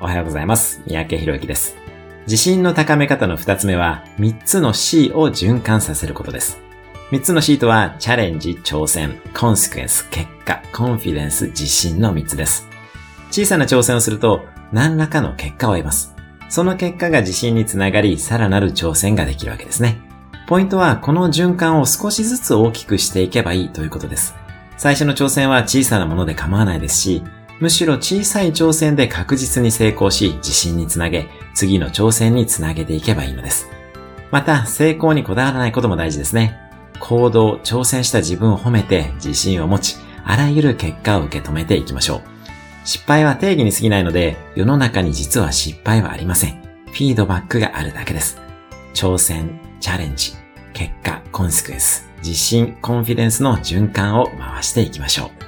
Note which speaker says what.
Speaker 1: おはようございます。三宅博之です。自信の高め方の二つ目は、三つの C を循環させることです。三つの C とは、チャレンジ、挑戦、コンセクエンス、結果、コンフィデンス、自信の三つです。小さな挑戦をすると、何らかの結果を得ます。その結果が自信につながり、さらなる挑戦ができるわけですね。ポイントは、この循環を少しずつ大きくしていけばいいということです。最初の挑戦は小さなもので構わないですし、むしろ小さい挑戦で確実に成功し、自信につなげ、次の挑戦につなげていけばいいのです。また、成功にこだわらないことも大事ですね。行動、挑戦した自分を褒めて、自信を持ち、あらゆる結果を受け止めていきましょう。失敗は定義に過ぎないので、世の中に実は失敗はありません。フィードバックがあるだけです。挑戦、チャレンジ、結果、コンセクエンス、自信、コンフィデンスの循環を回していきましょう。